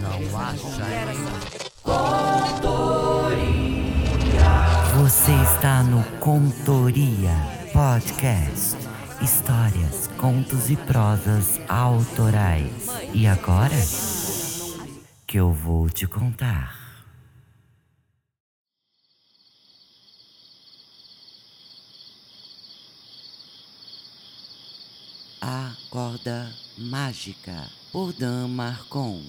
Não acha, hein? Você está no Contoria Podcast. Histórias, contos e prosas autorais. E agora? Que eu vou te contar. A Corda Mágica, por Dan Marcon.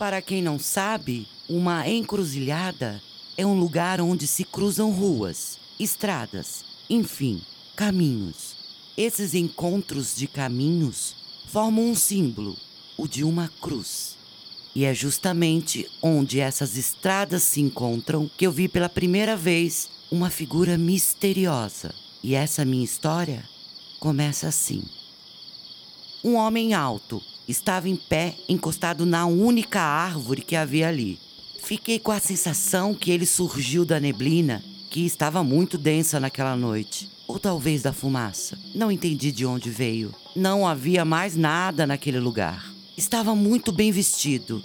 Para quem não sabe, uma encruzilhada é um lugar onde se cruzam ruas, estradas, enfim, caminhos. Esses encontros de caminhos formam um símbolo, o de uma cruz. E é justamente onde essas estradas se encontram que eu vi pela primeira vez uma figura misteriosa. E essa minha história começa assim. Um homem alto estava em pé, encostado na única árvore que havia ali. Fiquei com a sensação que ele surgiu da neblina, que estava muito densa naquela noite, ou talvez da fumaça. Não entendi de onde veio. Não havia mais nada naquele lugar. Estava muito bem vestido,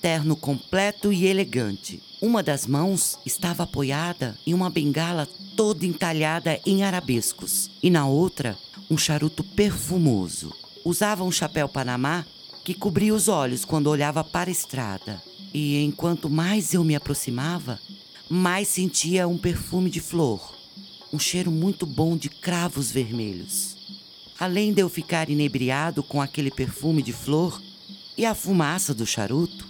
terno completo e elegante. Uma das mãos estava apoiada em uma bengala toda entalhada em arabescos, e na outra, um charuto perfumoso. Usava um chapéu panamá que cobria os olhos quando olhava para a estrada. E enquanto mais eu me aproximava, mais sentia um perfume de flor, um cheiro muito bom de cravos vermelhos. Além de eu ficar inebriado com aquele perfume de flor e a fumaça do charuto,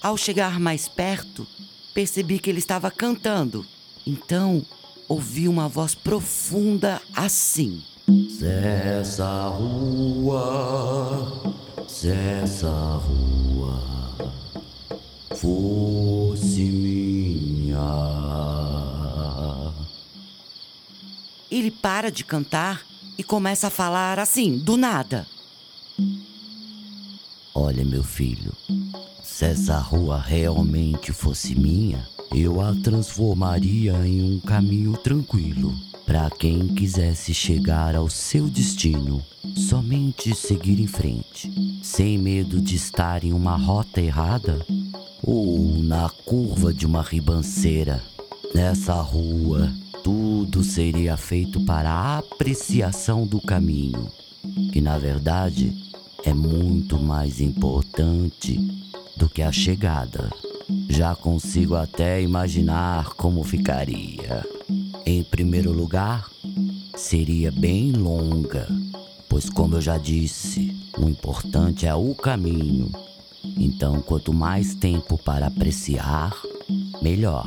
ao chegar mais perto, percebi que ele estava cantando. Então, ouvi uma voz profunda assim. Essa rua, se essa rua fosse minha. Ele para de cantar e começa a falar assim, do nada. Olha, meu filho, se essa rua realmente fosse minha, eu a transformaria em um caminho tranquilo para quem quisesse chegar ao seu destino. Somente seguir em frente, sem medo de estar em uma rota errada ou na curva de uma ribanceira. Nessa rua, tudo seria feito para a apreciação do caminho, que na verdade é muito mais importante do que a chegada. Já consigo até imaginar como ficaria. Em primeiro lugar, seria bem longa, pois, como eu já disse, o importante é o caminho. Então, quanto mais tempo para apreciar, melhor.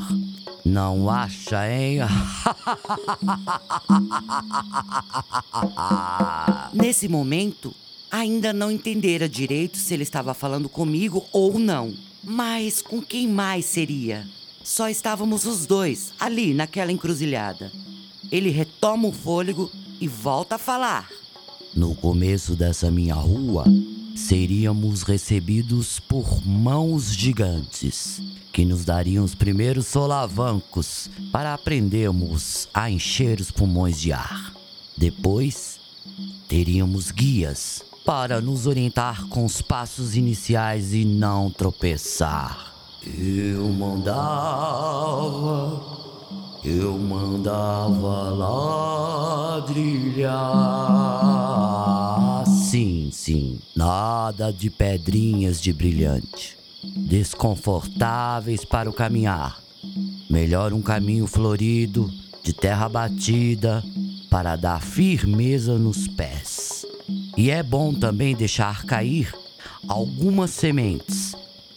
Não acha, hein? Nesse momento, ainda não entendera direito se ele estava falando comigo ou não. Mas com quem mais seria? Só estávamos os dois ali naquela encruzilhada. Ele retoma o fôlego e volta a falar. No começo dessa minha rua, seríamos recebidos por mãos gigantes que nos dariam os primeiros solavancos para aprendermos a encher os pulmões de ar. Depois, teríamos guias para nos orientar com os passos iniciais e não tropeçar. Eu mandava, eu mandava ladrilhar. Sim, sim, nada de pedrinhas de brilhante, desconfortáveis para o caminhar. Melhor um caminho florido, de terra batida, para dar firmeza nos pés. E é bom também deixar cair algumas sementes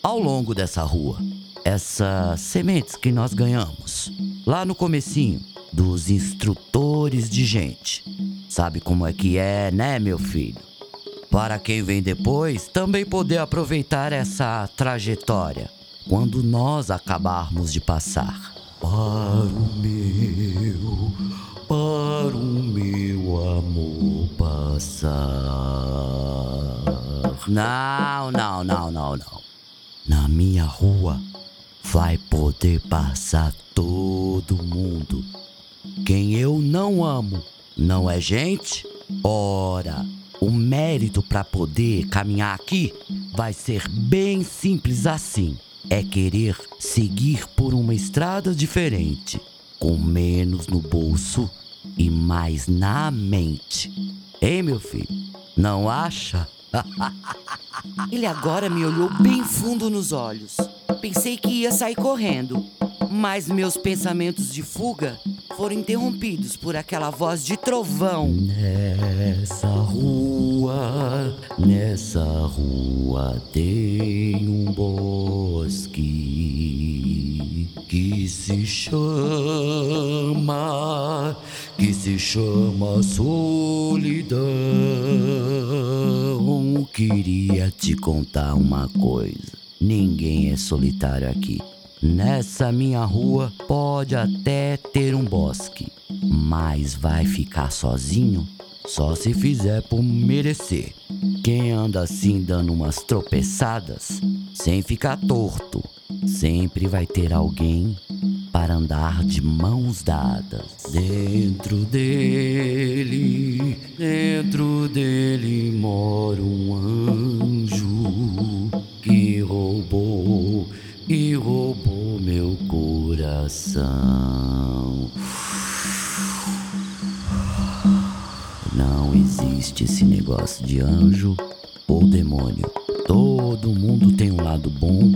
ao longo dessa rua. Essas sementes que nós ganhamos lá no comecinho dos instrutores de gente. Sabe como é que é, né, meu filho? Para quem vem depois, também poder aproveitar essa trajetória quando nós acabarmos de passar. Para o meu, para o meu amor passar. Não, não, não, não, não. Na minha rua vai poder passar todo mundo. Quem eu não amo não é gente? Ora, O mérito para poder caminhar aqui vai ser bem simples assim. É querer seguir por uma estrada diferente, com menos no bolso e mais na mente. Hein, meu filho? Não acha? Ele agora me olhou bem fundo nos olhos. Pensei que ia sair correndo, mas meus pensamentos de fuga foram interrompidos por aquela voz de trovão. Nessa rua, nessa rua tem um bosque que se chama, que se chama solidão. Queria te contar uma coisa. Ninguém é solitário aqui. Nessa minha rua pode até ter um bosque, mas vai ficar sozinho só se fizer por merecer. Quem anda assim dando umas tropeçadas, sem ficar torto, sempre vai ter alguém para andar de mãos dadas. Dentro dele, dentro dele mora um anjo coração. Não existe esse negócio de anjo ou demônio. Todo mundo tem um lado bom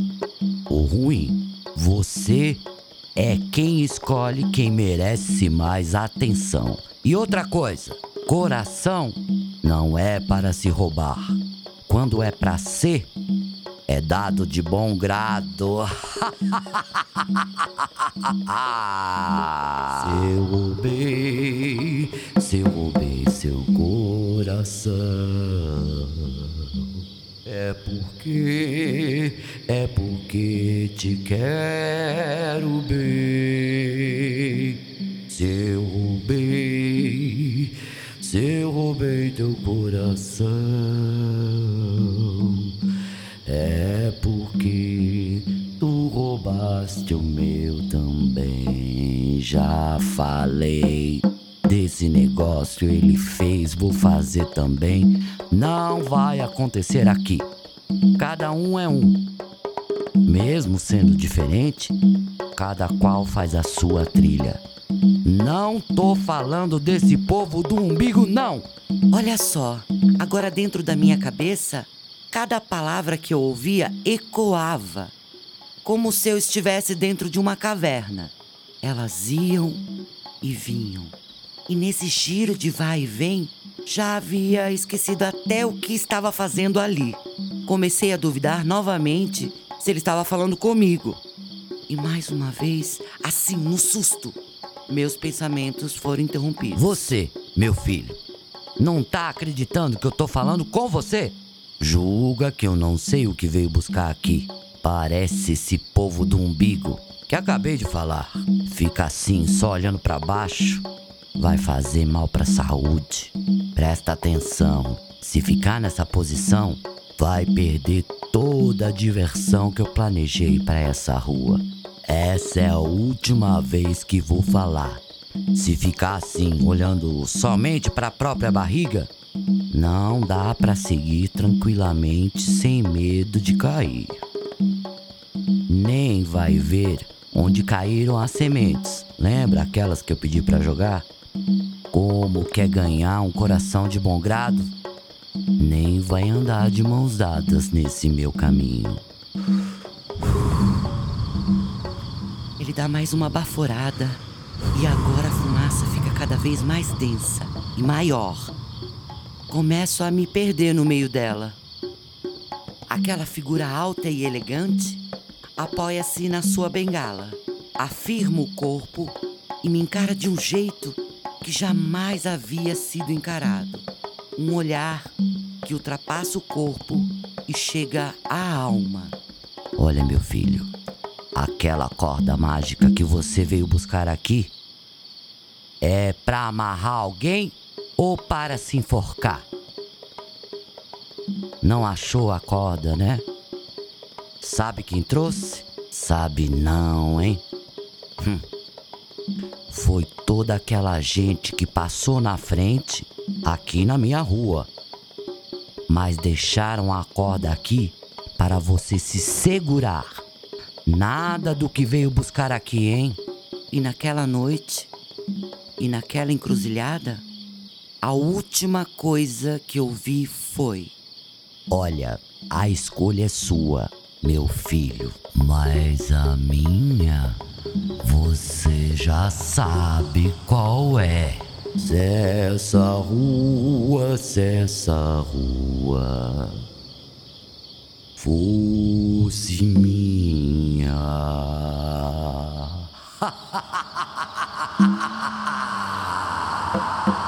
ou ruim. Você é quem escolhe quem merece mais atenção. E outra coisa, coração não é para se roubar. Quando é para ser, é dado de bom grado. se eu roubei, se eu roubei seu coração, é porque, é porque te quero bem. Se eu roubei, se eu roubei teu coração. Roubaste o meu também. Já falei desse negócio, ele fez, vou fazer também. Não vai acontecer aqui. Cada um é um. Mesmo sendo diferente, cada qual faz a sua trilha. Não tô falando desse povo do umbigo, não! Olha só, agora dentro da minha cabeça Cada palavra que eu ouvia ecoava, como se eu estivesse dentro de uma caverna. Elas iam e vinham. E nesse giro de vai e vem, já havia esquecido até o que estava fazendo ali. Comecei a duvidar novamente se ele estava falando comigo. E mais uma vez, assim, no susto, meus pensamentos foram interrompidos. Você, meu filho, não tá acreditando que eu tô falando com você? Julga que eu não sei o que veio buscar aqui. Parece esse povo do umbigo que acabei de falar. Fica assim, só olhando para baixo. Vai fazer mal para a saúde. Presta atenção. Se ficar nessa posição, vai perder toda a diversão que eu planejei para essa rua. Essa é a última vez que vou falar. Se ficar assim, olhando somente para a própria barriga, não dá para seguir tranquilamente sem medo de cair. Nem vai ver onde caíram as sementes. Lembra aquelas que eu pedi para jogar? Como quer ganhar um coração de bom grado? Nem vai andar de mãos dadas nesse meu caminho. Ele dá mais uma baforada e agora a fumaça fica cada vez mais densa e maior. Começo a me perder no meio dela. Aquela figura alta e elegante apoia-se na sua bengala, afirma o corpo e me encara de um jeito que jamais havia sido encarado. Um olhar que ultrapassa o corpo e chega à alma. Olha, meu filho, aquela corda mágica que você veio buscar aqui é para amarrar alguém ou para se enforcar? Não achou a corda, né? Sabe quem trouxe? Sabe não, hein? Hum. Foi toda aquela gente que passou na frente aqui na minha rua mas deixaram a corda aqui para você se segurar. Nada do que veio buscar aqui, hein? E naquela noite, e naquela encruzilhada, a última coisa que eu vi foi. Olha, a escolha é sua, meu filho, mas a minha você já sabe qual é. Essa rua, essa rua, fosse minha.